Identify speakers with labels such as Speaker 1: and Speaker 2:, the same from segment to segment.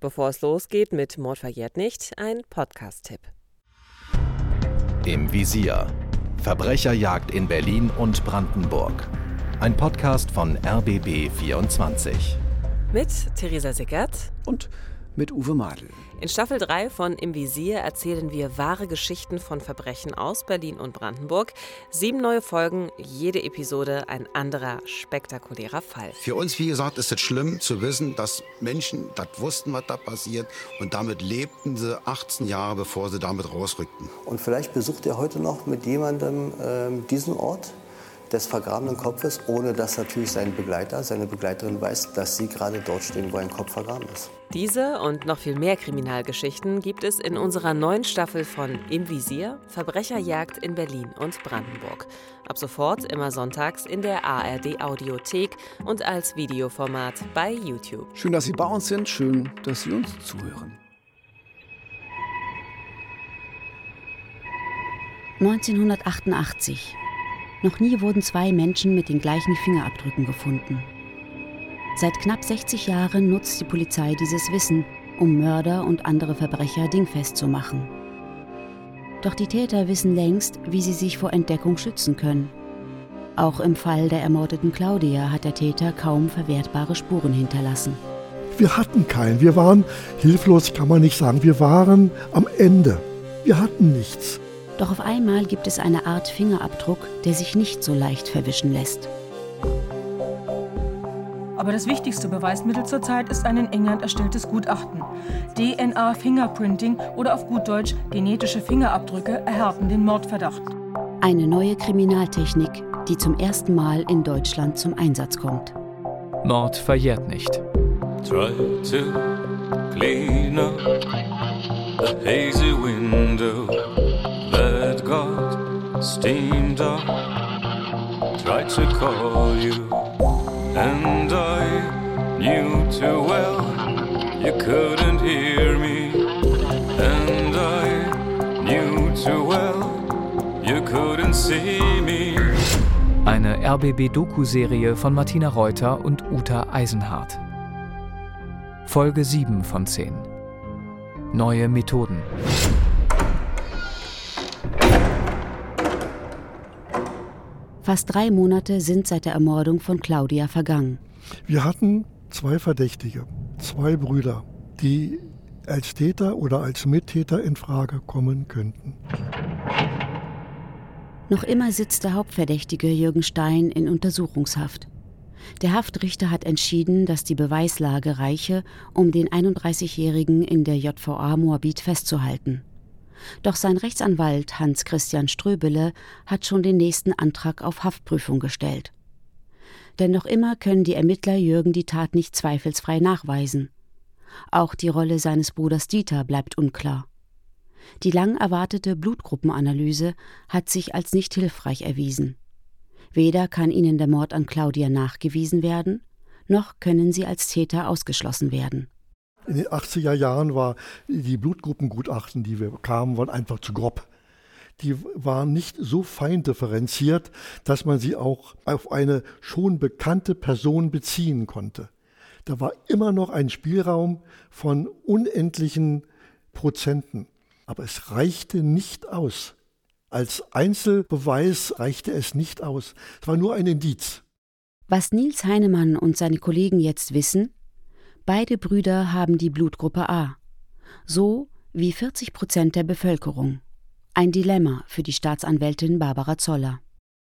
Speaker 1: Bevor es losgeht mit Mord verjährt nicht, ein Podcast-Tipp.
Speaker 2: Im Visier. Verbrecherjagd in Berlin und Brandenburg. Ein Podcast von RBB 24.
Speaker 1: Mit Theresa Sickert
Speaker 3: und mit Uwe Madel.
Speaker 1: In Staffel 3 von Im Visier erzählen wir wahre Geschichten von Verbrechen aus Berlin und Brandenburg. Sieben neue Folgen, jede Episode ein anderer spektakulärer Fall.
Speaker 4: Für uns, wie gesagt, ist es schlimm zu wissen, dass Menschen das wussten, was da passiert. Und damit lebten sie 18 Jahre, bevor sie damit rausrückten.
Speaker 5: Und vielleicht besucht ihr heute noch mit jemandem äh, diesen Ort des vergrabenen Kopfes, ohne dass natürlich sein Begleiter, seine Begleiterin weiß, dass sie gerade dort stehen, wo ein Kopf vergraben ist.
Speaker 1: Diese und noch viel mehr Kriminalgeschichten gibt es in unserer neuen Staffel von Im Visier Verbrecherjagd in Berlin und Brandenburg. Ab sofort immer sonntags in der ARD Audiothek und als Videoformat bei YouTube.
Speaker 3: Schön, dass Sie bei uns sind, schön, dass Sie uns zuhören.
Speaker 6: 1988 noch nie wurden zwei Menschen mit den gleichen Fingerabdrücken gefunden. Seit knapp 60 Jahren nutzt die Polizei dieses Wissen, um Mörder und andere Verbrecher dingfest zu machen. Doch die Täter wissen längst, wie sie sich vor Entdeckung schützen können. Auch im Fall der ermordeten Claudia hat der Täter kaum verwertbare Spuren hinterlassen.
Speaker 7: Wir hatten keinen. Wir waren hilflos, kann man nicht sagen. Wir waren am Ende. Wir hatten nichts.
Speaker 6: Doch auf einmal gibt es eine Art Fingerabdruck, der sich nicht so leicht verwischen lässt.
Speaker 8: Aber das wichtigste Beweismittel zurzeit ist ein in England erstelltes Gutachten. DNA Fingerprinting oder auf gut Deutsch genetische Fingerabdrücke erhärten den Mordverdacht.
Speaker 6: Eine neue Kriminaltechnik, die zum ersten Mal in Deutschland zum Einsatz kommt.
Speaker 9: Mord verjährt nicht. Try to clean up the hazy window steamed up. Tried to call you, and I knew too well you couldn't hear me. And I knew too well you couldn't see me. Eine RBB-Doku-Serie von Martina Reuter und Uta Eisenhardt. Folge 7 von 10. Neue Methoden.
Speaker 6: Fast drei Monate sind seit der Ermordung von Claudia vergangen.
Speaker 7: Wir hatten zwei Verdächtige, zwei Brüder, die als Täter oder als Mittäter in Frage kommen könnten.
Speaker 6: Noch immer sitzt der Hauptverdächtige Jürgen Stein in Untersuchungshaft. Der Haftrichter hat entschieden, dass die Beweislage reiche, um den 31-Jährigen in der JVA Moabit festzuhalten. Doch sein Rechtsanwalt Hans Christian Ströbele hat schon den nächsten Antrag auf Haftprüfung gestellt. Denn noch immer können die Ermittler Jürgen die Tat nicht zweifelsfrei nachweisen. Auch die Rolle seines Bruders Dieter bleibt unklar. Die lang erwartete Blutgruppenanalyse hat sich als nicht hilfreich erwiesen. Weder kann ihnen der Mord an Claudia nachgewiesen werden, noch können sie als Täter ausgeschlossen werden.
Speaker 7: In den 80er Jahren war die Blutgruppengutachten, die wir bekamen, waren einfach zu grob. Die waren nicht so fein differenziert, dass man sie auch auf eine schon bekannte Person beziehen konnte. Da war immer noch ein Spielraum von unendlichen Prozenten. Aber es reichte nicht aus. Als Einzelbeweis reichte es nicht aus. Es war nur ein Indiz.
Speaker 6: Was Nils Heinemann und seine Kollegen jetzt wissen, Beide Brüder haben die Blutgruppe A. So wie 40 Prozent der Bevölkerung. Ein Dilemma für die Staatsanwältin Barbara Zoller.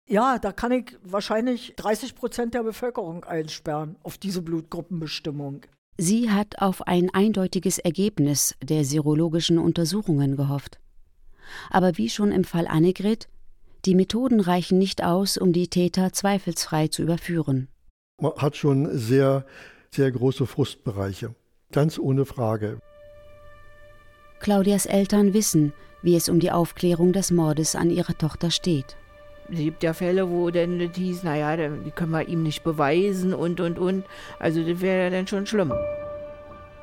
Speaker 10: Ja, da kann ich wahrscheinlich 30 Prozent der Bevölkerung einsperren auf diese Blutgruppenbestimmung.
Speaker 6: Sie hat auf ein eindeutiges Ergebnis der serologischen Untersuchungen gehofft. Aber wie schon im Fall Annegret, die Methoden reichen nicht aus, um die Täter zweifelsfrei zu überführen.
Speaker 7: Man hat schon sehr sehr große Frustbereiche. Ganz ohne Frage.
Speaker 6: Claudias Eltern wissen, wie es um die Aufklärung des Mordes an ihrer Tochter steht.
Speaker 11: Es gibt ja Fälle, wo dann das hieß, naja, die können wir ihm nicht beweisen und, und, und. Also das wäre ja dann schon schlimm.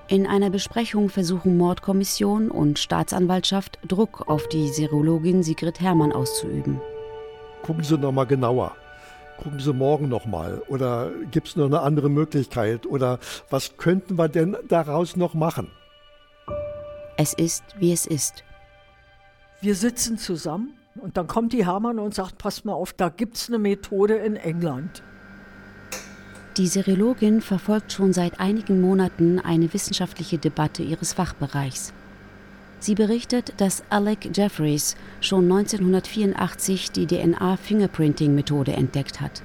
Speaker 6: In einer Besprechung versuchen Mordkommission und Staatsanwaltschaft Druck auf die Serologin Sigrid Hermann auszuüben.
Speaker 7: Gucken Sie noch mal genauer. Gucken Sie morgen nochmal oder gibt es noch eine andere Möglichkeit oder was könnten wir denn daraus noch machen?
Speaker 6: Es ist, wie es ist.
Speaker 10: Wir sitzen zusammen und dann kommt die Hermann und sagt, pass mal auf, da gibt es eine Methode in England.
Speaker 6: Die Serologin verfolgt schon seit einigen Monaten eine wissenschaftliche Debatte ihres Fachbereichs. Sie berichtet, dass Alec Jeffreys schon 1984 die DNA-Fingerprinting-Methode entdeckt hat.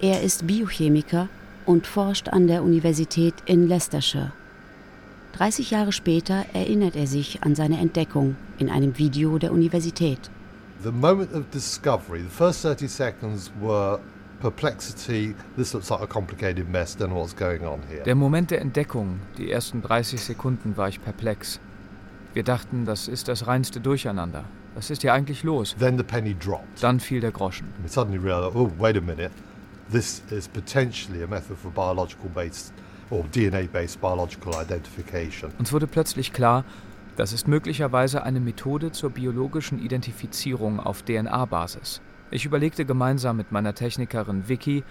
Speaker 6: Er ist Biochemiker und forscht an der Universität in Leicestershire. 30 Jahre später erinnert er sich an seine Entdeckung in einem Video der Universität.
Speaker 12: The moment of discovery, the first 30 seconds were perplexity. This looks like a complicated mess. Don't know what's going on here.
Speaker 13: Der Moment der Entdeckung, die ersten 30 Sekunden war ich perplex. Wir dachten, das ist das reinste Durcheinander. Was ist hier eigentlich los?
Speaker 12: Then the penny dropped.
Speaker 13: Dann fiel der Groschen.
Speaker 12: We suddenly realized, oh, wait a minute. This is potentially a method for biological based or DNA-based biological identification.
Speaker 13: Uns wurde plötzlich klar, das ist möglicherweise eine Methode zur biologischen Identifizierung auf DNA-Basis. Ich überlegte gemeinsam mit meiner Technikerin Vicky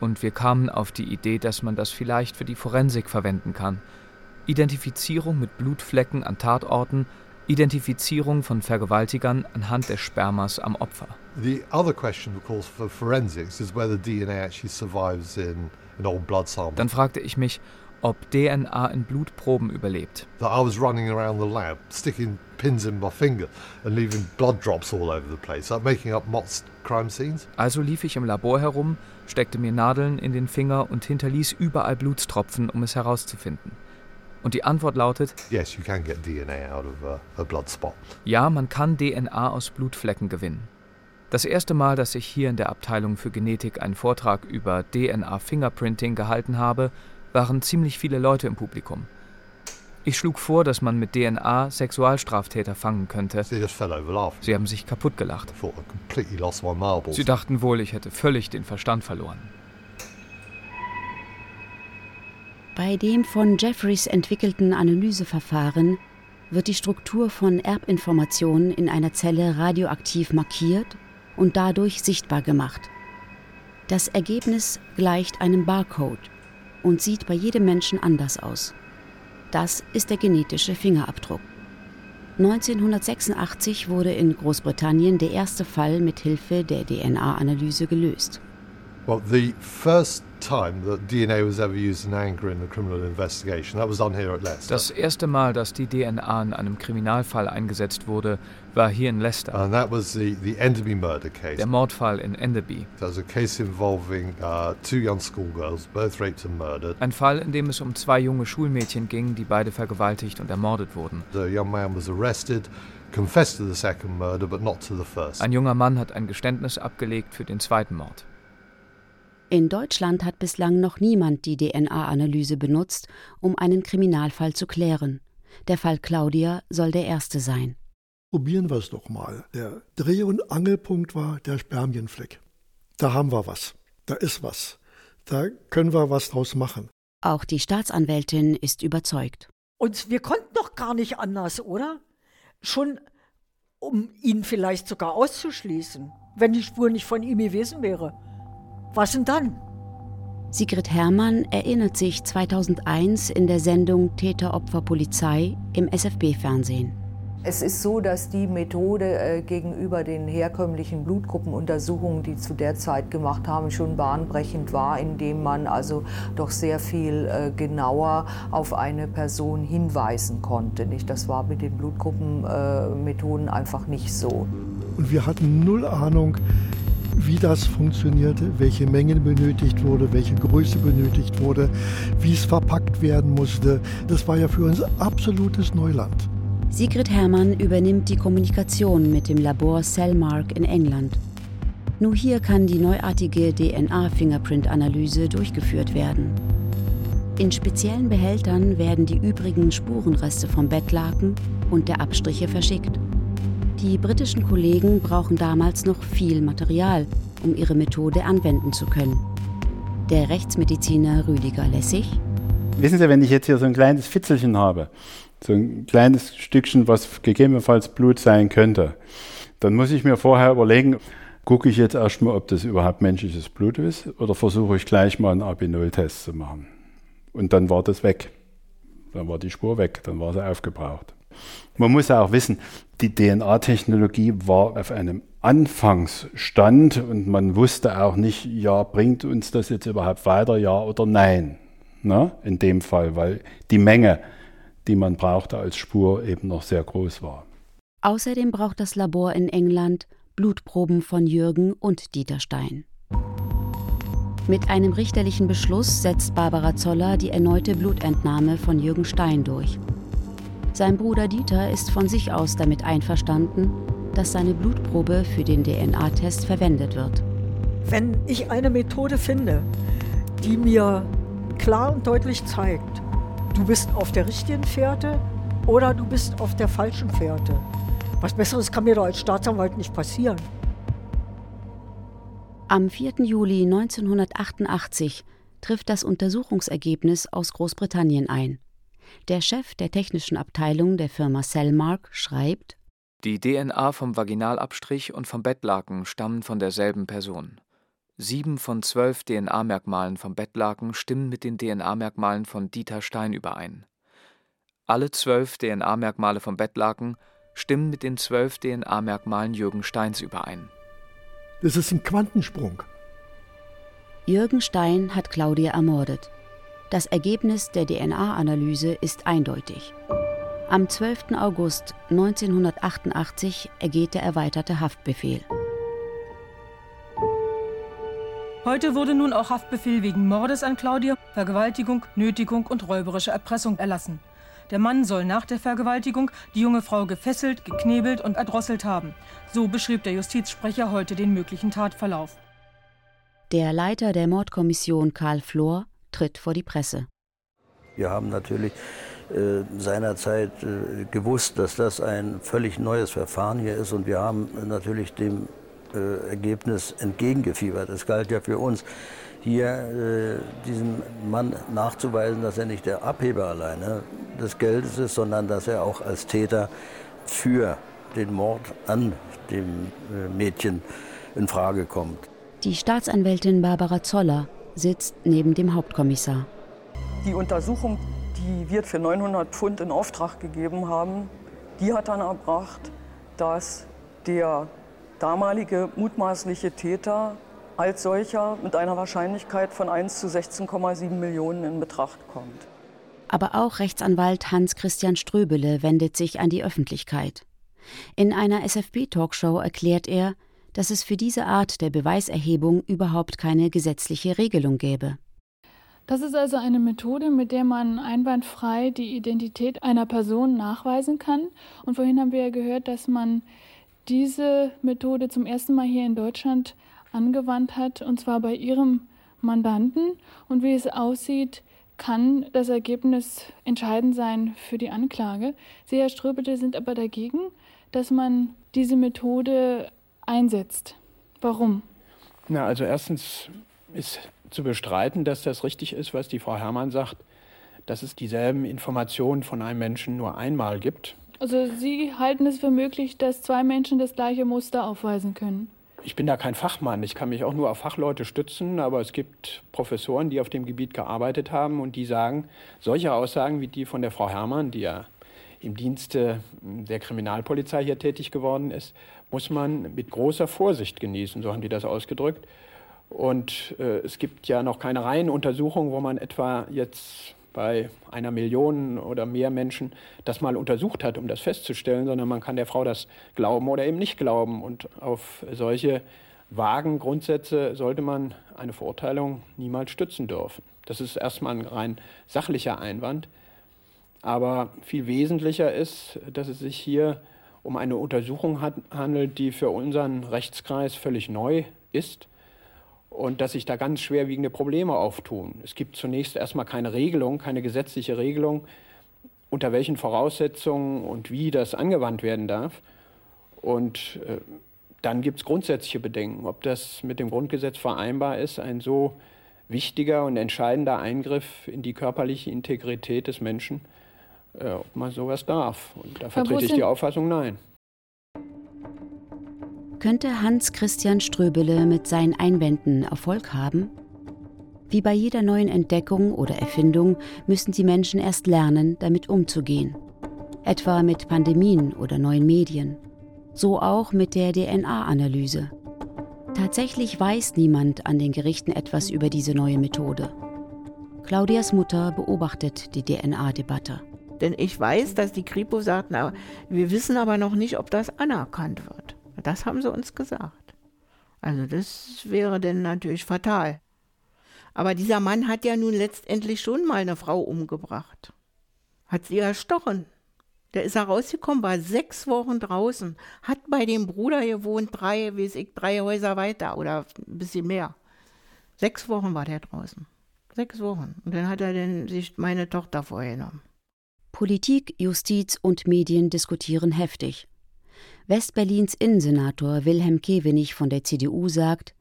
Speaker 13: und wir kamen auf die Idee, dass man das vielleicht für die Forensik verwenden kann. Identifizierung mit Blutflecken an Tatorten, Identifizierung von Vergewaltigern anhand des Spermas am Opfer.
Speaker 12: The other question, of course, for forensics is whether DNA actually survives in an old blood sample.
Speaker 13: Dann fragte ich mich, ob DNA in Blutproben überlebt.
Speaker 12: That I was running around the lab, sticking pins in my finger and leaving blood drops all over the place, like making up mock crime scenes.
Speaker 13: Also lief ich im Labor herum, steckte mir Nadeln in den Finger und hinterließ überall Blutstropfen, um es herauszufinden. Und die Antwort lautet:
Speaker 12: Yes, you can get DNA out of a, a blood spot.
Speaker 13: Ja, man kann DNA aus Blutflecken gewinnen. Das erste Mal, dass ich hier in der Abteilung für Genetik einen Vortrag über DNA-Fingerprinting gehalten habe, waren ziemlich viele Leute im Publikum. Ich schlug vor, dass man mit DNA Sexualstraftäter fangen könnte. Sie haben sich kaputt gelacht. Sie dachten wohl, ich hätte völlig den Verstand verloren.
Speaker 6: Bei dem von Jeffreys entwickelten Analyseverfahren wird die Struktur von Erbinformationen in einer Zelle radioaktiv markiert und dadurch sichtbar gemacht. Das Ergebnis gleicht einem Barcode und sieht bei jedem Menschen anders aus. Das ist der genetische Fingerabdruck. 1986 wurde in Großbritannien der erste Fall mit Hilfe der DNA-Analyse gelöst.
Speaker 12: Well, the first time that DNA was ever used in anger in a criminal investigation. That was done here at Leicester.
Speaker 13: Das erste Mal, dass die DNA in einem Kriminalfall eingesetzt wurde, war hier in Leicester.
Speaker 12: And that was the, the Enderby murder case.
Speaker 13: Der Mordfall in Enderby.
Speaker 12: Was a case involving uh, two young schoolgirls, both raped and murdered.
Speaker 13: Ein Fall, in dem es um zwei junge Schulmädchen ging, die beide vergewaltigt und ermordet wurden.
Speaker 12: The young man was arrested. Confessed to the second murder, but not to the first.
Speaker 13: Ein junger Mann hat ein Geständnis abgelegt für den zweiten Mord.
Speaker 6: In Deutschland hat bislang noch niemand die DNA-Analyse benutzt, um einen Kriminalfall zu klären. Der Fall Claudia soll der erste sein.
Speaker 7: Probieren wir es doch mal. Der Dreh- und Angelpunkt war der Spermienfleck. Da haben wir was. Da ist was. Da können wir was draus machen.
Speaker 6: Auch die Staatsanwältin ist überzeugt.
Speaker 10: Und wir konnten doch gar nicht anders, oder? Schon um ihn vielleicht sogar auszuschließen, wenn die Spur nicht von ihm gewesen wäre. Was denn dann?
Speaker 6: Sigrid Herrmann erinnert sich 2001 in der Sendung Täter-Opfer-Polizei im SFB-Fernsehen.
Speaker 14: Es ist so, dass die Methode äh, gegenüber den herkömmlichen Blutgruppenuntersuchungen, die zu der Zeit gemacht haben, schon bahnbrechend war, indem man also doch sehr viel äh, genauer auf eine Person hinweisen konnte. Nicht? Das war mit den Blutgruppenmethoden äh, einfach nicht so.
Speaker 7: Und wir hatten null Ahnung, wie das funktionierte, welche Mengen benötigt wurde, welche Größe benötigt wurde, wie es verpackt werden musste. Das war ja für uns absolutes Neuland.
Speaker 6: Sigrid Herrmann übernimmt die Kommunikation mit dem Labor Cellmark in England. Nur hier kann die neuartige DNA-Fingerprint-Analyse durchgeführt werden. In speziellen Behältern werden die übrigen Spurenreste vom Bettlaken und der Abstriche verschickt. Die britischen Kollegen brauchen damals noch viel Material, um ihre Methode anwenden zu können. Der Rechtsmediziner Rüdiger Lessig.
Speaker 15: Wissen Sie, wenn ich jetzt hier so ein kleines Fitzelchen habe, so ein kleines Stückchen, was gegebenenfalls Blut sein könnte, dann muss ich mir vorher überlegen, gucke ich jetzt erstmal, ob das überhaupt menschliches Blut ist oder versuche ich gleich mal einen AB0-Test zu machen. Und dann war das weg. Dann war die Spur weg, dann war sie aufgebraucht. Man muss ja auch wissen, die DNA-Technologie war auf einem Anfangsstand und man wusste auch nicht, ja, bringt uns das jetzt überhaupt weiter, ja oder nein. Ne? In dem Fall, weil die Menge, die man brauchte als Spur, eben noch sehr groß war.
Speaker 6: Außerdem braucht das Labor in England Blutproben von Jürgen und Dieter Stein. Mit einem richterlichen Beschluss setzt Barbara Zoller die erneute Blutentnahme von Jürgen Stein durch. Sein Bruder Dieter ist von sich aus damit einverstanden, dass seine Blutprobe für den DNA-Test verwendet wird.
Speaker 10: Wenn ich eine Methode finde, die mir klar und deutlich zeigt, du bist auf der richtigen Fährte oder du bist auf der falschen Fährte. Was Besseres kann mir doch als Staatsanwalt nicht passieren.
Speaker 6: Am 4. Juli 1988 trifft das Untersuchungsergebnis aus Großbritannien ein. Der Chef der technischen Abteilung der Firma Cellmark schreibt:
Speaker 13: Die DNA vom Vaginalabstrich und vom Bettlaken stammen von derselben Person. Sieben von zwölf DNA-Merkmalen vom Bettlaken stimmen mit den DNA-Merkmalen von Dieter Stein überein. Alle zwölf DNA-Merkmale vom Bettlaken stimmen mit den zwölf DNA-Merkmalen Jürgen Steins überein.
Speaker 7: Das ist ein Quantensprung.
Speaker 6: Jürgen Stein hat Claudia ermordet. Das Ergebnis der DNA-Analyse ist eindeutig. Am 12. August 1988 ergeht der erweiterte Haftbefehl.
Speaker 8: Heute wurde nun auch Haftbefehl wegen Mordes an Claudia, Vergewaltigung, Nötigung und räuberische Erpressung erlassen. Der Mann soll nach der Vergewaltigung die junge Frau gefesselt, geknebelt und erdrosselt haben. So beschrieb der Justizsprecher heute den möglichen Tatverlauf.
Speaker 6: Der Leiter der Mordkommission Karl Flor tritt vor die Presse.
Speaker 16: Wir haben natürlich äh, seinerzeit äh, gewusst, dass das ein völlig neues Verfahren hier ist und wir haben natürlich dem äh, Ergebnis entgegengefiebert. Es galt ja für uns, hier diesem Mann nachzuweisen, dass er nicht der Abheber alleine des Geldes ist, sondern dass er auch als Täter für den Mord an dem Mädchen in Frage kommt.
Speaker 6: Die Staatsanwältin Barbara Zoller sitzt neben dem Hauptkommissar.
Speaker 17: Die Untersuchung, die wir für 900 Pfund in Auftrag gegeben haben, die hat dann erbracht, dass der damalige mutmaßliche Täter als solcher mit einer Wahrscheinlichkeit von 1 zu 16,7 Millionen in Betracht kommt.
Speaker 6: Aber auch Rechtsanwalt Hans-Christian Ströbele wendet sich an die Öffentlichkeit. In einer SFB-Talkshow erklärt er, dass es für diese Art der Beweiserhebung überhaupt keine gesetzliche Regelung gäbe.
Speaker 18: Das ist also eine Methode, mit der man einwandfrei die Identität einer Person nachweisen kann. Und vorhin haben wir ja gehört, dass man diese Methode zum ersten Mal hier in Deutschland angewandt hat, und zwar bei ihrem Mandanten. Und wie es aussieht, kann das Ergebnis entscheidend sein für die Anklage. Sie, Herr Ströbele, sind aber dagegen, dass man diese Methode einsetzt. Warum?
Speaker 19: Na, also erstens ist zu bestreiten, dass das richtig ist, was die Frau Herrmann sagt, dass es dieselben Informationen von einem Menschen nur einmal gibt.
Speaker 18: Also Sie halten es für möglich, dass zwei Menschen das gleiche Muster aufweisen können?
Speaker 19: Ich bin da kein Fachmann. Ich kann mich auch nur auf Fachleute stützen, aber es gibt Professoren, die auf dem Gebiet gearbeitet haben und die sagen, solche Aussagen wie die von der Frau Herrmann, die ja im Dienste der Kriminalpolizei hier tätig geworden ist, muss man mit großer Vorsicht genießen, so haben die das ausgedrückt. Und äh, es gibt ja noch keine reinen Untersuchungen, wo man etwa jetzt bei einer Million oder mehr Menschen das mal untersucht hat, um das festzustellen, sondern man kann der Frau das glauben oder eben nicht glauben. Und auf solche vagen Grundsätze sollte man eine Verurteilung niemals stützen dürfen. Das ist erstmal ein rein sachlicher Einwand. Aber viel wesentlicher ist, dass es sich hier um eine Untersuchung handelt, die für unseren Rechtskreis völlig neu ist und dass sich da ganz schwerwiegende Probleme auftun. Es gibt zunächst erstmal keine Regelung, keine gesetzliche Regelung, unter welchen Voraussetzungen und wie das angewandt werden darf. Und äh, dann gibt es grundsätzliche Bedenken, ob das mit dem Grundgesetz vereinbar ist, ein so wichtiger und entscheidender Eingriff in die körperliche Integrität des Menschen, äh, ob man sowas darf. Und da vertrete ich die Auffassung, nein.
Speaker 6: Könnte Hans Christian Ströbele mit seinen Einwänden Erfolg haben? Wie bei jeder neuen Entdeckung oder Erfindung müssen die Menschen erst lernen, damit umzugehen. Etwa mit Pandemien oder neuen Medien. So auch mit der DNA-Analyse. Tatsächlich weiß niemand an den Gerichten etwas über diese neue Methode. Claudias Mutter beobachtet die DNA-Debatte.
Speaker 11: Denn ich weiß, dass die Kripo sagt, na, wir wissen aber noch nicht, ob das anerkannt wird. Das haben sie uns gesagt. Also das wäre denn natürlich fatal. Aber dieser Mann hat ja nun letztendlich schon mal eine Frau umgebracht. Hat sie erstochen. Der ist herausgekommen, war sechs Wochen draußen, hat bei dem Bruder gewohnt, drei, wie ich, drei Häuser weiter oder ein bisschen mehr. Sechs Wochen war der draußen. Sechs Wochen. Und dann hat er denn sich meine Tochter vorgenommen.
Speaker 6: Politik, Justiz und Medien diskutieren heftig. Westberlins Innensenator Wilhelm Kewenich von der CDU sagt,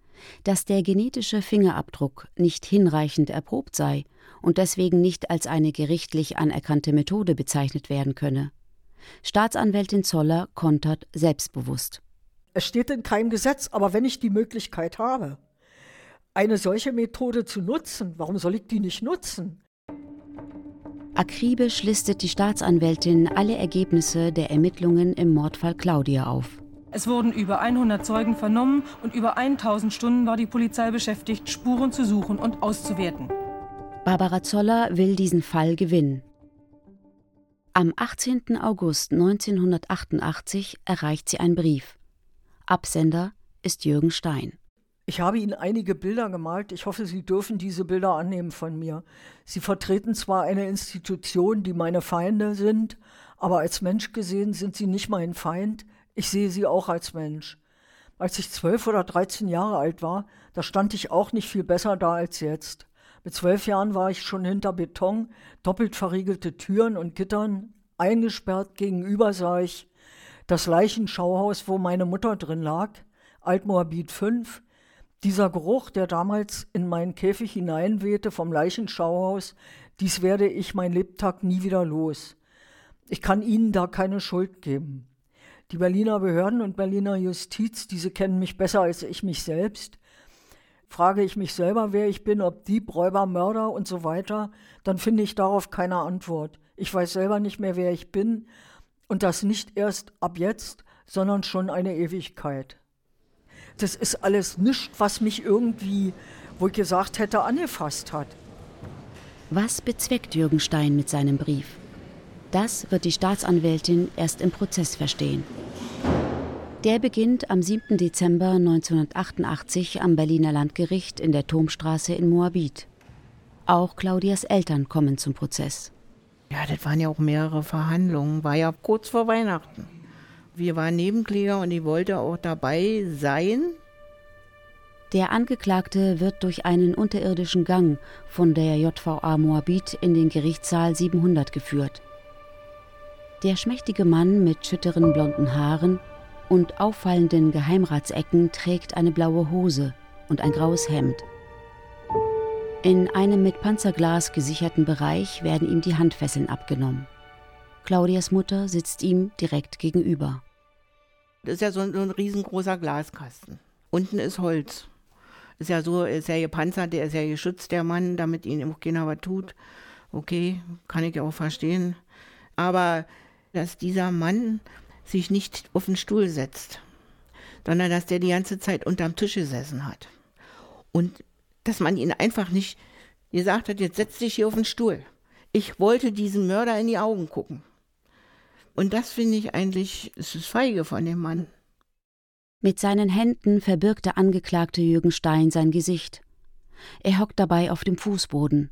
Speaker 6: dass der genetische Fingerabdruck nicht hinreichend erprobt sei und deswegen nicht als eine gerichtlich anerkannte Methode bezeichnet werden könne. Staatsanwältin Zoller kontert selbstbewusst.
Speaker 10: Es steht in keinem Gesetz, aber wenn ich die Möglichkeit habe, eine solche Methode zu nutzen, warum soll ich die nicht nutzen?
Speaker 6: Akribisch listet die Staatsanwältin alle Ergebnisse der Ermittlungen im Mordfall Claudia auf.
Speaker 8: Es wurden über 100 Zeugen vernommen und über 1000 Stunden war die Polizei beschäftigt, Spuren zu suchen und auszuwerten.
Speaker 6: Barbara Zoller will diesen Fall gewinnen. Am 18. August 1988 erreicht sie einen Brief. Absender ist Jürgen Stein.
Speaker 10: Ich habe Ihnen einige Bilder gemalt. Ich hoffe, Sie dürfen diese Bilder annehmen von mir. Sie vertreten zwar eine Institution, die meine Feinde sind, aber als Mensch gesehen sind Sie nicht mein Feind. Ich sehe Sie auch als Mensch. Als ich zwölf oder dreizehn Jahre alt war, da stand ich auch nicht viel besser da als jetzt. Mit zwölf Jahren war ich schon hinter Beton, doppelt verriegelte Türen und Gittern, eingesperrt. Gegenüber sah ich das Leichenschauhaus, wo meine Mutter drin lag, Altmoabit 5, dieser Geruch, der damals in meinen Käfig hineinwehte vom Leichenschauhaus, dies werde ich mein Lebtag nie wieder los. Ich kann Ihnen da keine Schuld geben. Die Berliner Behörden und Berliner Justiz, diese kennen mich besser als ich mich selbst. Frage ich mich selber, wer ich bin, ob Dieb, Räuber, Mörder und so weiter, dann finde ich darauf keine Antwort. Ich weiß selber nicht mehr, wer ich bin und das nicht erst ab jetzt, sondern schon eine Ewigkeit das ist alles nichts, was mich irgendwie, wo ich gesagt hätte, angefasst hat.
Speaker 6: Was bezweckt Jürgen Stein mit seinem Brief? Das wird die Staatsanwältin erst im Prozess verstehen. Der beginnt am 7. Dezember 1988 am Berliner Landgericht in der Turmstraße in Moabit. Auch Claudias Eltern kommen zum Prozess.
Speaker 11: Ja, das waren ja auch mehrere Verhandlungen, war ja kurz vor Weihnachten. Wir waren Nebenkläger und ich wollte auch dabei sein.
Speaker 6: Der Angeklagte wird durch einen unterirdischen Gang von der JVA Moabit in den Gerichtssaal 700 geführt. Der schmächtige Mann mit schütteren blonden Haaren und auffallenden Geheimratsecken trägt eine blaue Hose und ein graues Hemd. In einem mit Panzerglas gesicherten Bereich werden ihm die Handfesseln abgenommen. Claudias Mutter sitzt ihm direkt gegenüber.
Speaker 11: Das ist ja so ein, so ein riesengroßer Glaskasten. Unten ist Holz. Ist ja so, ist ja gepanzert, der ist ja geschützt, der Mann, damit ihn auch keiner was tut. Okay, kann ich ja auch verstehen. Aber dass dieser Mann sich nicht auf den Stuhl setzt, sondern dass der die ganze Zeit unterm Tisch gesessen hat. Und dass man ihn einfach nicht gesagt hat, jetzt setz dich hier auf den Stuhl. Ich wollte diesem Mörder in die Augen gucken. Und das finde ich eigentlich, es ist feige von dem Mann.
Speaker 6: Mit seinen Händen verbirgt der Angeklagte Jürgen Stein sein Gesicht. Er hockt dabei auf dem Fußboden.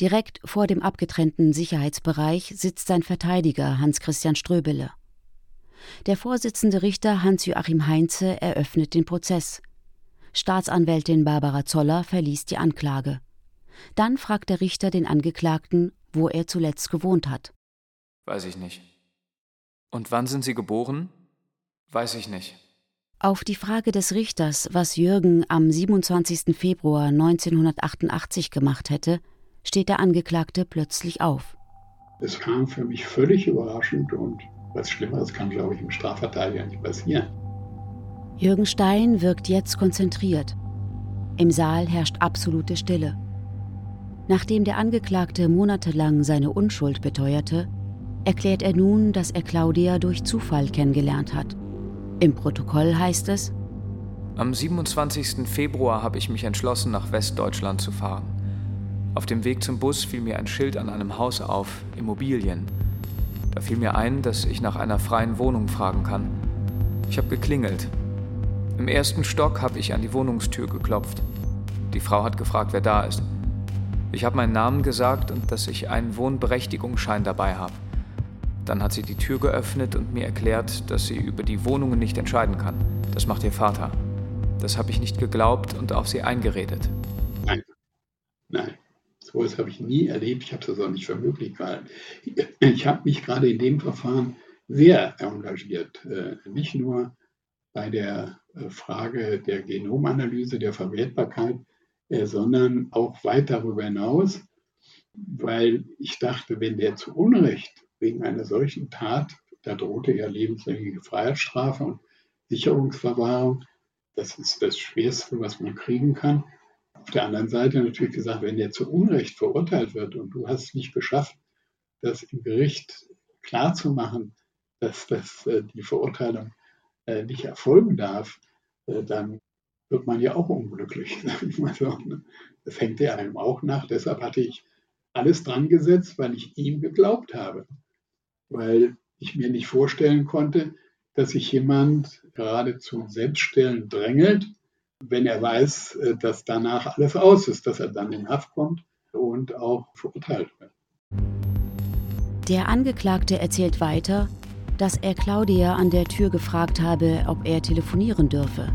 Speaker 6: Direkt vor dem abgetrennten Sicherheitsbereich sitzt sein Verteidiger Hans Christian Ströbele. Der Vorsitzende Richter Hans-Joachim Heinze eröffnet den Prozess. Staatsanwältin Barbara Zoller verliest die Anklage. Dann fragt der Richter den Angeklagten, wo er zuletzt gewohnt hat.
Speaker 13: Weiß ich nicht. Und wann sind Sie geboren? Weiß ich nicht.
Speaker 6: Auf die Frage des Richters, was Jürgen am 27. Februar 1988 gemacht hätte, steht der Angeklagte plötzlich auf.
Speaker 20: Es kam für mich völlig überraschend und was Schlimmeres kann, glaube ich, im Strafverteidiger nicht passieren.
Speaker 6: Jürgen Stein wirkt jetzt konzentriert. Im Saal herrscht absolute Stille. Nachdem der Angeklagte monatelang seine Unschuld beteuerte, erklärt er nun, dass er Claudia durch Zufall kennengelernt hat. Im Protokoll heißt es,
Speaker 13: am 27. Februar habe ich mich entschlossen, nach Westdeutschland zu fahren. Auf dem Weg zum Bus fiel mir ein Schild an einem Haus auf, Immobilien. Da fiel mir ein, dass ich nach einer freien Wohnung fragen kann. Ich habe geklingelt. Im ersten Stock habe ich an die Wohnungstür geklopft. Die Frau hat gefragt, wer da ist. Ich habe meinen Namen gesagt und dass ich einen Wohnberechtigungsschein dabei habe. Dann hat sie die Tür geöffnet und mir erklärt, dass sie über die Wohnungen nicht entscheiden kann. Das macht ihr Vater. Das habe ich nicht geglaubt und auf sie eingeredet.
Speaker 20: Nein, nein. So etwas habe ich nie erlebt. Ich habe es auch nicht für möglich gehalten. Ich habe mich gerade in dem Verfahren sehr engagiert. Äh, nicht nur bei der äh, Frage der Genomanalyse, der Verwertbarkeit, äh, sondern auch weit darüber hinaus, weil ich dachte, wenn der zu Unrecht wegen einer solchen Tat, da drohte ja lebenslängliche Freiheitsstrafe und Sicherungsverwahrung, das ist das Schwerste, was man kriegen kann. Auf der anderen Seite natürlich gesagt, wenn der zu Unrecht verurteilt wird und du hast es nicht geschafft, das im Gericht klarzumachen, dass das, äh, die Verurteilung äh, nicht erfolgen darf, äh, dann wird man ja auch unglücklich. Ne? Das hängt ja einem auch nach. Deshalb hatte ich alles dran gesetzt, weil ich ihm geglaubt habe. Weil ich mir nicht vorstellen konnte, dass sich jemand geradezu selbststellend drängelt, wenn er weiß, äh, dass danach alles aus ist, dass er dann in Haft kommt und auch verurteilt wird.
Speaker 6: Der Angeklagte erzählt weiter, dass er Claudia an der Tür gefragt habe, ob er telefonieren dürfe.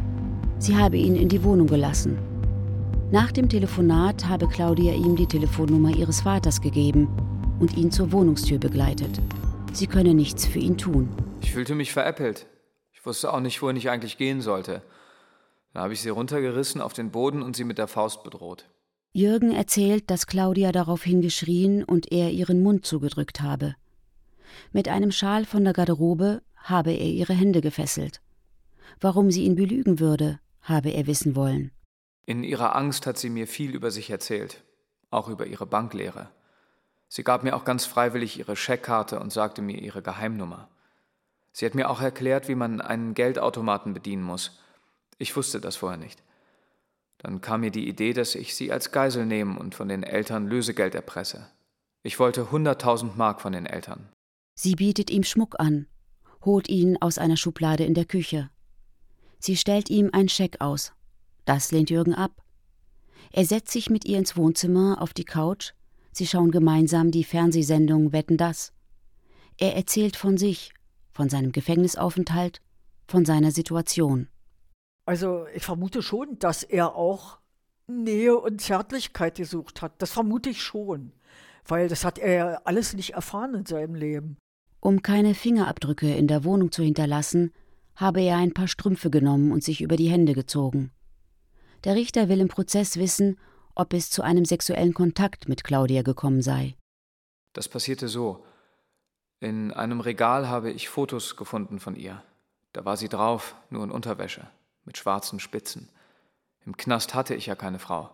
Speaker 6: Sie habe ihn in die Wohnung gelassen. Nach dem Telefonat habe Claudia ihm die Telefonnummer ihres Vaters gegeben und ihn zur Wohnungstür begleitet. Sie könne nichts für ihn tun.
Speaker 13: Ich fühlte mich veräppelt. Ich wusste auch nicht, wohin ich eigentlich gehen sollte. Da habe ich sie runtergerissen auf den Boden und sie mit der Faust bedroht.
Speaker 6: Jürgen erzählt, dass Claudia daraufhin geschrien und er ihren Mund zugedrückt habe. Mit einem Schal von der Garderobe habe er ihre Hände gefesselt. Warum sie ihn belügen würde, habe er wissen wollen.
Speaker 13: In ihrer Angst hat sie mir viel über sich erzählt, auch über ihre Banklehre. Sie gab mir auch ganz freiwillig ihre Scheckkarte und sagte mir ihre Geheimnummer. Sie hat mir auch erklärt, wie man einen Geldautomaten bedienen muss. Ich wusste das vorher nicht. Dann kam mir die Idee, dass ich sie als Geisel nehmen und von den Eltern Lösegeld erpresse. Ich wollte 100.000 Mark von den Eltern.
Speaker 6: Sie bietet ihm Schmuck an, holt ihn aus einer Schublade in der Küche. Sie stellt ihm einen Scheck aus. Das lehnt Jürgen ab. Er setzt sich mit ihr ins Wohnzimmer auf die Couch. Sie schauen gemeinsam die Fernsehsendung Wetten das. Er erzählt von sich, von seinem Gefängnisaufenthalt, von seiner Situation.
Speaker 10: Also ich vermute schon, dass er auch Nähe und Zärtlichkeit gesucht hat. Das vermute ich schon, weil das hat er alles nicht erfahren in seinem Leben.
Speaker 6: Um keine Fingerabdrücke in der Wohnung zu hinterlassen, habe er ein paar Strümpfe genommen und sich über die Hände gezogen. Der Richter will im Prozess wissen, ob es zu einem sexuellen Kontakt mit Claudia gekommen sei.
Speaker 13: Das passierte so. In einem Regal habe ich Fotos gefunden von ihr. Da war sie drauf, nur in Unterwäsche, mit schwarzen Spitzen. Im Knast hatte ich ja keine Frau.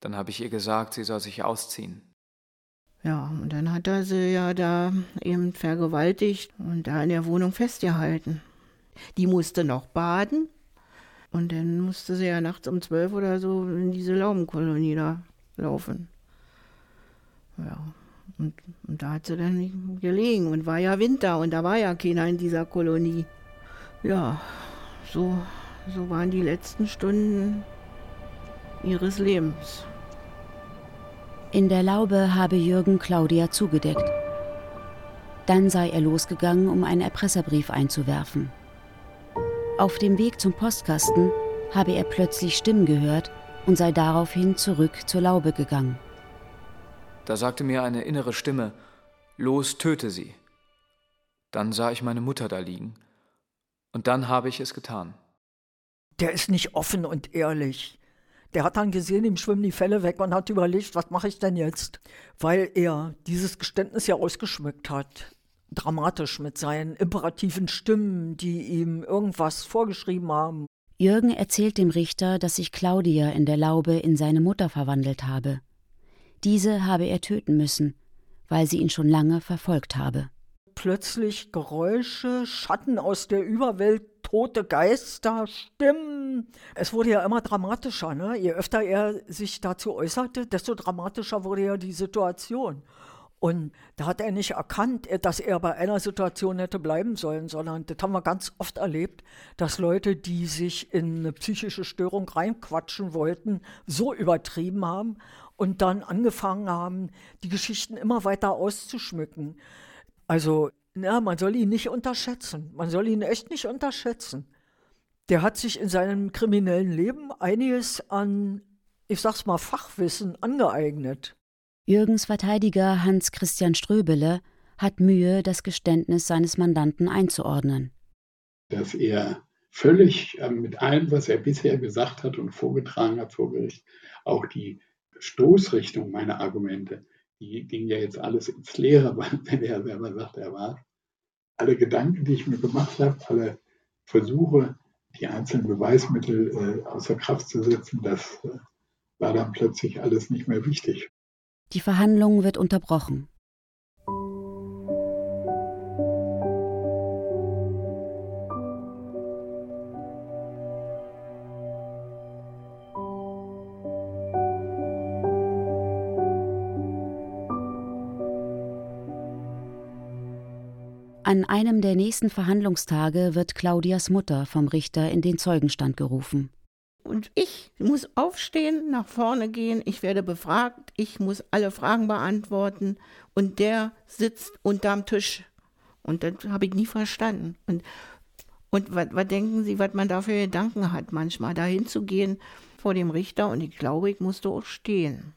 Speaker 13: Dann habe ich ihr gesagt, sie soll sich ausziehen.
Speaker 11: Ja, und dann hat er sie ja da eben vergewaltigt und da in der Wohnung festgehalten. Die musste noch baden und dann musste sie ja nachts um zwölf oder so in diese Laubenkolonie da laufen. Ja, und, und da hat sie dann gelegen und war ja Winter und da war ja keiner in dieser Kolonie. Ja, so, so waren die letzten Stunden ihres Lebens.
Speaker 6: In der Laube habe Jürgen Claudia zugedeckt. Dann sei er losgegangen, um einen Erpresserbrief einzuwerfen. Auf dem Weg zum Postkasten habe er plötzlich Stimmen gehört und sei daraufhin zurück zur Laube gegangen.
Speaker 13: Da sagte mir eine innere Stimme, Los, töte sie. Dann sah ich meine Mutter da liegen. Und dann habe ich es getan.
Speaker 10: Der ist nicht offen und ehrlich. Der hat dann gesehen, ihm schwimmen die Fälle weg und hat überlegt, was mache ich denn jetzt? Weil er dieses Geständnis ja ausgeschmückt hat. Dramatisch mit seinen imperativen Stimmen, die ihm irgendwas vorgeschrieben haben.
Speaker 6: Jürgen erzählt dem Richter, dass sich Claudia in der Laube in seine Mutter verwandelt habe. Diese habe er töten müssen, weil sie ihn schon lange verfolgt habe.
Speaker 10: Plötzlich Geräusche, Schatten aus der Überwelt, tote Geister, Stimmen. Es wurde ja immer dramatischer. Ne? Je öfter er sich dazu äußerte, desto dramatischer wurde ja die Situation. Und da hat er nicht erkannt, dass er bei einer Situation hätte bleiben sollen, sondern das haben wir ganz oft erlebt, dass Leute, die sich in eine psychische Störung reinquatschen wollten, so übertrieben haben und dann angefangen haben, die Geschichten immer weiter auszuschmücken. Also, ja, man soll ihn nicht unterschätzen. Man soll ihn echt nicht unterschätzen. Der hat sich in seinem kriminellen Leben einiges an, ich sag's mal, Fachwissen angeeignet.
Speaker 6: Jürgens Verteidiger Hans Christian Ströbele hat Mühe, das Geständnis seines Mandanten einzuordnen.
Speaker 20: Dass er völlig äh, mit allem, was er bisher gesagt hat und vorgetragen hat vor Gericht, auch die Stoßrichtung meiner Argumente, die ging ja jetzt alles ins Leere, wenn er selber sagt, er war. Alle Gedanken, die ich mir gemacht habe, alle Versuche, die einzelnen Beweismittel äh, außer Kraft zu setzen, das äh, war dann plötzlich alles nicht mehr wichtig.
Speaker 6: Die Verhandlung wird unterbrochen. An einem der nächsten Verhandlungstage wird Claudias Mutter vom Richter in den Zeugenstand gerufen.
Speaker 11: Und ich muss aufstehen, nach vorne gehen, ich werde befragt, ich muss alle Fragen beantworten und der sitzt unterm Tisch. Und das habe ich nie verstanden. Und, und was, denken Sie, was man da für Gedanken hat, manchmal dahin zu gehen vor dem Richter und ich glaube, ich musste auch stehen.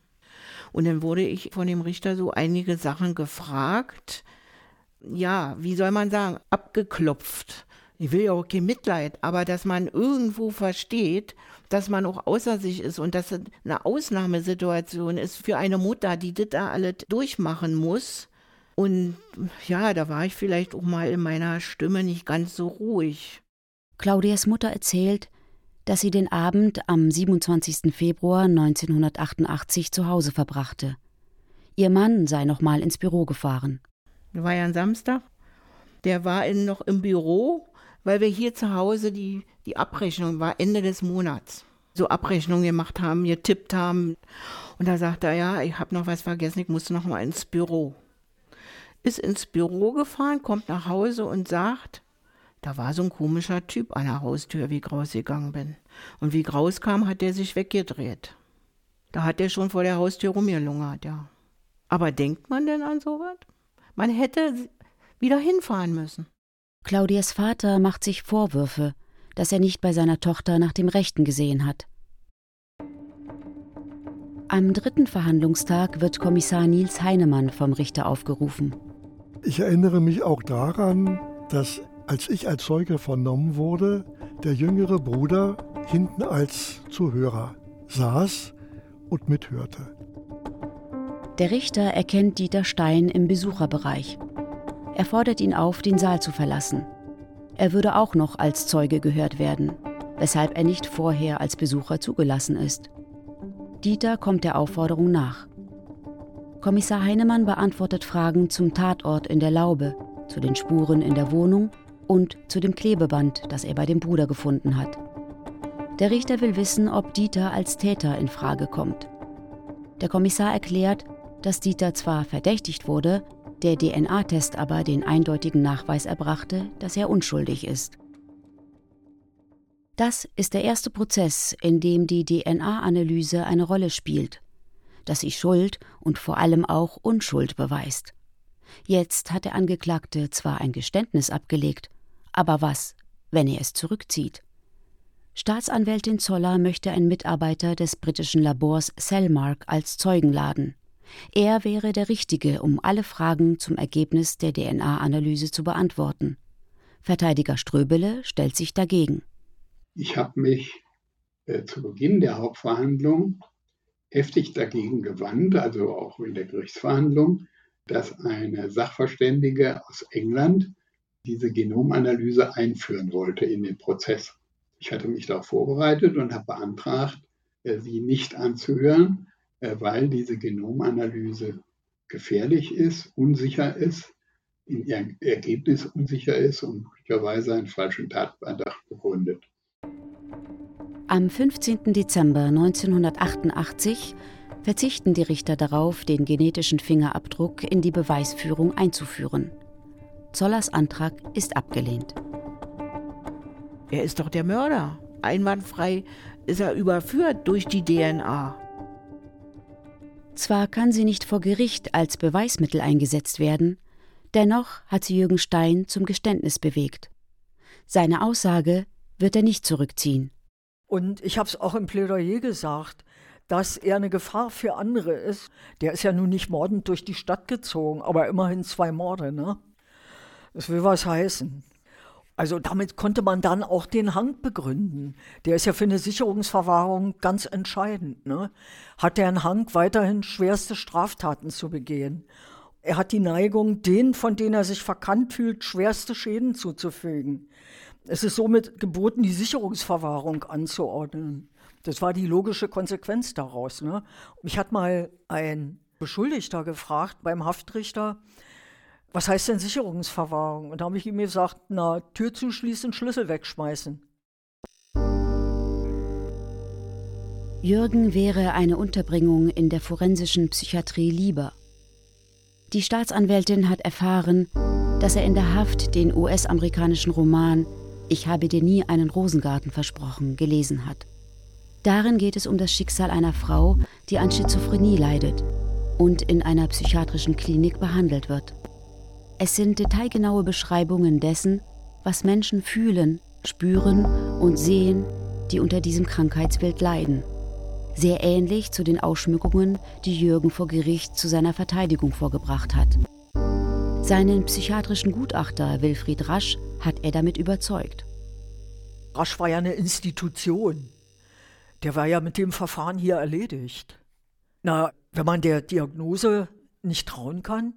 Speaker 11: Und dann wurde ich von dem Richter so einige Sachen gefragt. Ja, wie soll man sagen, abgeklopft ich will ja auch kein Mitleid, aber dass man irgendwo versteht, dass man auch außer sich ist und dass es eine Ausnahmesituation ist für eine Mutter, die das da alles durchmachen muss. Und ja, da war ich vielleicht auch mal in meiner Stimme nicht ganz so ruhig.
Speaker 6: Claudias Mutter erzählt, dass sie den Abend am 27. Februar 1988 zu Hause verbrachte. Ihr Mann sei noch mal ins Büro gefahren.
Speaker 11: War ja ein Samstag. Der war in, noch im Büro weil wir hier zu Hause die, die Abrechnung war Ende des Monats. So Abrechnungen gemacht haben, getippt haben. Und da sagt er, ja, ich habe noch was vergessen, ich muss noch mal ins Büro. Ist ins Büro gefahren, kommt nach Hause und sagt, da war so ein komischer Typ an der Haustür, wie ich rausgegangen bin. Und wie ich rauskam, hat der sich weggedreht. Da hat er schon vor der Haustür rumgelungert, ja. Aber denkt man denn an sowas? Man hätte wieder hinfahren müssen.
Speaker 6: Claudias Vater macht sich Vorwürfe, dass er nicht bei seiner Tochter nach dem Rechten gesehen hat. Am dritten Verhandlungstag wird Kommissar Nils Heinemann vom Richter aufgerufen.
Speaker 7: Ich erinnere mich auch daran, dass als ich als Zeuge vernommen wurde, der jüngere Bruder hinten als Zuhörer saß und mithörte.
Speaker 6: Der Richter erkennt Dieter Stein im Besucherbereich. Er fordert ihn auf, den Saal zu verlassen. Er würde auch noch als Zeuge gehört werden, weshalb er nicht vorher als Besucher zugelassen ist. Dieter kommt der Aufforderung nach. Kommissar Heinemann beantwortet Fragen zum Tatort in der Laube, zu den Spuren in der Wohnung und zu dem Klebeband, das er bei dem Bruder gefunden hat. Der Richter will wissen, ob Dieter als Täter in Frage kommt. Der Kommissar erklärt, dass Dieter zwar verdächtigt wurde, der DNA-Test aber den eindeutigen Nachweis erbrachte, dass er unschuldig ist. Das ist der erste Prozess, in dem die DNA-Analyse eine Rolle spielt, dass sie Schuld und vor allem auch Unschuld beweist. Jetzt hat der Angeklagte zwar ein Geständnis abgelegt, aber was, wenn er es zurückzieht? Staatsanwältin Zoller möchte einen Mitarbeiter des britischen Labors Cellmark als Zeugen laden. Er wäre der Richtige, um alle Fragen zum Ergebnis der DNA-Analyse zu beantworten. Verteidiger Ströbele stellt sich dagegen.
Speaker 20: Ich habe mich äh, zu Beginn der Hauptverhandlung heftig dagegen gewandt, also auch in der Gerichtsverhandlung, dass eine Sachverständige aus England diese Genomanalyse einführen wollte in den Prozess. Ich hatte mich darauf vorbereitet und habe beantragt, äh, sie nicht anzuhören, weil diese Genomanalyse gefährlich ist, unsicher ist, in ihrem Ergebnis unsicher ist und möglicherweise einen falschen Tatverdacht begründet.
Speaker 6: Am 15. Dezember 1988 verzichten die Richter darauf, den genetischen Fingerabdruck in die Beweisführung einzuführen. Zollers Antrag ist abgelehnt.
Speaker 11: Er ist doch der Mörder. Einwandfrei ist er überführt durch die DNA.
Speaker 6: Zwar kann sie nicht vor Gericht als Beweismittel eingesetzt werden, dennoch hat sie Jürgen Stein zum Geständnis bewegt. Seine Aussage wird er nicht zurückziehen.
Speaker 10: Und ich habe es auch im Plädoyer gesagt, dass er eine Gefahr für andere ist. Der ist ja nun nicht mordend durch die Stadt gezogen, aber immerhin zwei Morde, ne? Das will was heißen. Also damit konnte man dann auch den Hang begründen. Der ist ja für eine Sicherungsverwahrung ganz entscheidend. Ne? Hat er einen Hang, weiterhin schwerste Straftaten zu begehen? Er hat die Neigung, denen, von denen er sich verkannt fühlt, schwerste Schäden zuzufügen. Es ist somit geboten, die Sicherungsverwahrung anzuordnen. Das war die logische Konsequenz daraus. Ne? Mich hat mal ein Beschuldigter gefragt beim Haftrichter, was heißt denn Sicherungsverwahrung? Und da habe ich ihm gesagt, na, Tür zuschließen, Schlüssel wegschmeißen.
Speaker 6: Jürgen wäre eine Unterbringung in der forensischen Psychiatrie lieber. Die Staatsanwältin hat erfahren, dass er in der Haft den US-amerikanischen Roman Ich habe dir nie einen Rosengarten versprochen gelesen hat. Darin geht es um das Schicksal einer Frau, die an Schizophrenie leidet und in einer psychiatrischen Klinik behandelt wird. Es sind detailgenaue Beschreibungen dessen, was Menschen fühlen, spüren und sehen, die unter diesem Krankheitsbild leiden. Sehr ähnlich zu den Ausschmückungen, die Jürgen vor Gericht zu seiner Verteidigung vorgebracht hat. Seinen psychiatrischen Gutachter Wilfried Rasch hat er damit überzeugt.
Speaker 10: Rasch war ja eine Institution. Der war ja mit dem Verfahren hier erledigt. Na, wenn man der Diagnose nicht trauen kann?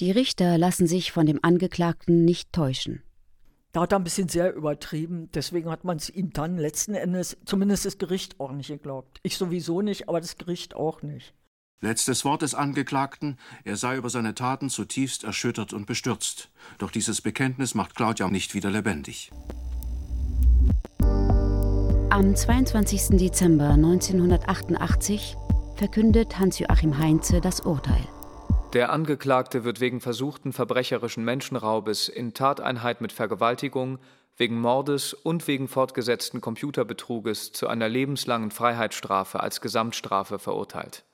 Speaker 6: Die Richter lassen sich von dem Angeklagten nicht täuschen.
Speaker 10: Da hat er ein bisschen sehr übertrieben, deswegen hat man es ihm dann letzten Endes, zumindest das Gericht auch nicht geglaubt. Ich sowieso nicht, aber das Gericht auch nicht.
Speaker 21: Letztes Wort des Angeklagten, er sei über seine Taten zutiefst erschüttert und bestürzt. Doch dieses Bekenntnis macht Claudia nicht wieder lebendig.
Speaker 6: Am 22. Dezember 1988 verkündet Hans-Joachim Heinze das Urteil.
Speaker 13: Der Angeklagte wird wegen versuchten verbrecherischen Menschenraubes in Tateinheit mit Vergewaltigung, wegen Mordes und wegen fortgesetzten Computerbetruges zu einer lebenslangen Freiheitsstrafe als Gesamtstrafe verurteilt.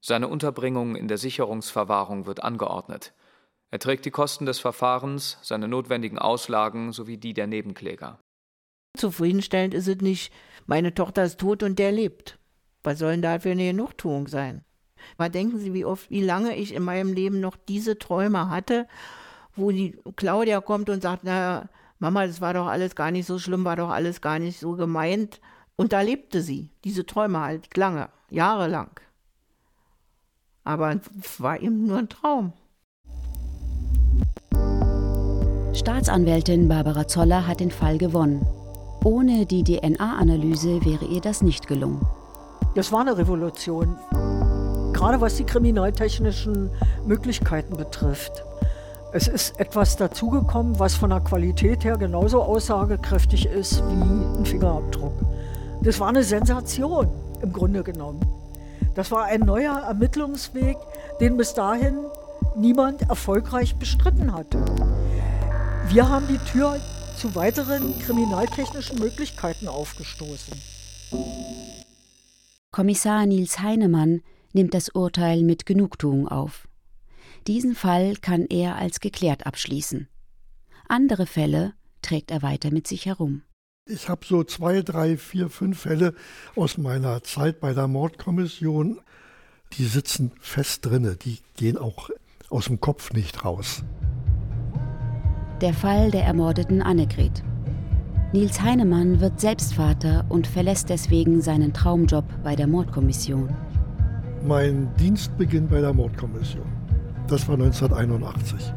Speaker 13: Seine Unterbringung in der Sicherungsverwahrung wird angeordnet. Er trägt die Kosten des Verfahrens, seine notwendigen Auslagen sowie die der Nebenkläger.
Speaker 11: Zufriedenstellend ist es nicht, meine Tochter ist tot und der lebt. Was soll denn da für eine Genugtuung sein? Mal denken Sie, wie oft, wie lange ich in meinem Leben noch diese Träume hatte, wo die Claudia kommt und sagt, na, Mama, das war doch alles gar nicht so schlimm, war doch alles gar nicht so gemeint. Und da lebte sie, diese Träume halt lange, jahrelang. Aber es war eben nur ein Traum.
Speaker 6: Staatsanwältin Barbara Zoller hat den Fall gewonnen. Ohne die DNA-Analyse wäre ihr das nicht gelungen.
Speaker 10: Das war eine Revolution, gerade was die kriminaltechnischen Möglichkeiten betrifft. Es ist etwas dazugekommen, was von der Qualität her genauso aussagekräftig ist wie ein Fingerabdruck. Das war eine Sensation im Grunde genommen. Das war ein neuer Ermittlungsweg, den bis dahin niemand erfolgreich bestritten hatte. Wir haben die Tür zu weiteren kriminaltechnischen Möglichkeiten aufgestoßen.
Speaker 6: Kommissar Nils Heinemann nimmt das Urteil mit Genugtuung auf. Diesen Fall kann er als geklärt abschließen. Andere Fälle trägt er weiter mit sich herum.
Speaker 7: Ich habe so zwei, drei, vier, fünf Fälle aus meiner Zeit bei der Mordkommission. Die sitzen fest drinne, die gehen auch aus dem Kopf nicht raus.
Speaker 6: Der Fall der ermordeten Annegret. Nils Heinemann wird selbst Vater und verlässt deswegen seinen Traumjob bei der Mordkommission.
Speaker 7: Mein Dienstbeginn bei der Mordkommission. Das war 1981.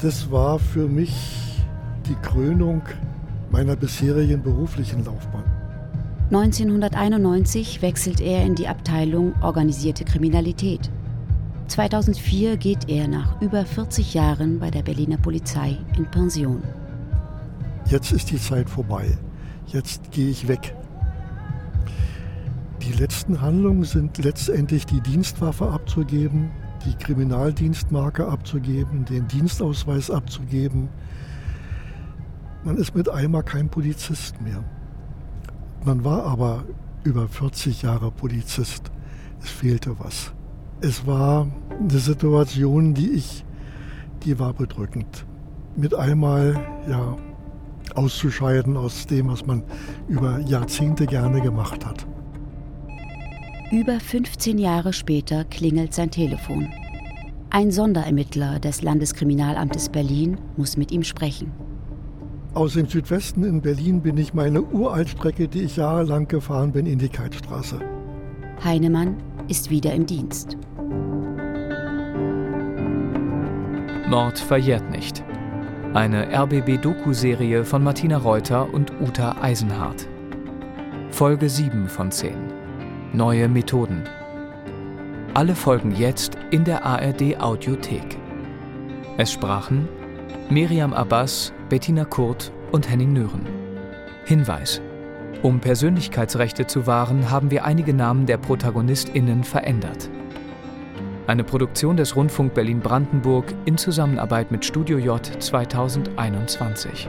Speaker 7: Das war für mich die Krönung meiner bisherigen beruflichen Laufbahn.
Speaker 6: 1991 wechselt er in die Abteilung Organisierte Kriminalität. 2004 geht er nach über 40 Jahren bei der Berliner Polizei in Pension.
Speaker 7: Jetzt ist die Zeit vorbei. Jetzt gehe ich weg. Die letzten Handlungen sind letztendlich die Dienstwaffe abzugeben, die Kriminaldienstmarke abzugeben, den Dienstausweis abzugeben. Man ist mit einmal kein Polizist mehr. Man war aber über 40 Jahre Polizist. Es fehlte was. Es war eine Situation, die ich, die war bedrückend. Mit einmal, ja, auszuscheiden aus dem, was man über Jahrzehnte gerne gemacht hat.
Speaker 6: Über 15 Jahre später klingelt sein Telefon. Ein Sonderermittler des Landeskriminalamtes Berlin muss mit ihm sprechen.
Speaker 7: Aus dem Südwesten in Berlin bin ich meine Uraltstrecke, die ich jahrelang gefahren bin, in die Keitstraße.
Speaker 6: Heinemann ist wieder im Dienst.
Speaker 13: Mord verjährt nicht. Eine RBB-Doku-Serie von Martina Reuter und Uta Eisenhardt. Folge 7 von 10. Neue Methoden. Alle Folgen jetzt in der ARD Audiothek. Es sprachen Miriam Abbas, Bettina Kurt und Henning Nören. Hinweis. Um Persönlichkeitsrechte zu wahren, haben wir einige Namen der ProtagonistInnen verändert. Eine Produktion des Rundfunk Berlin-Brandenburg in Zusammenarbeit mit Studio J 2021.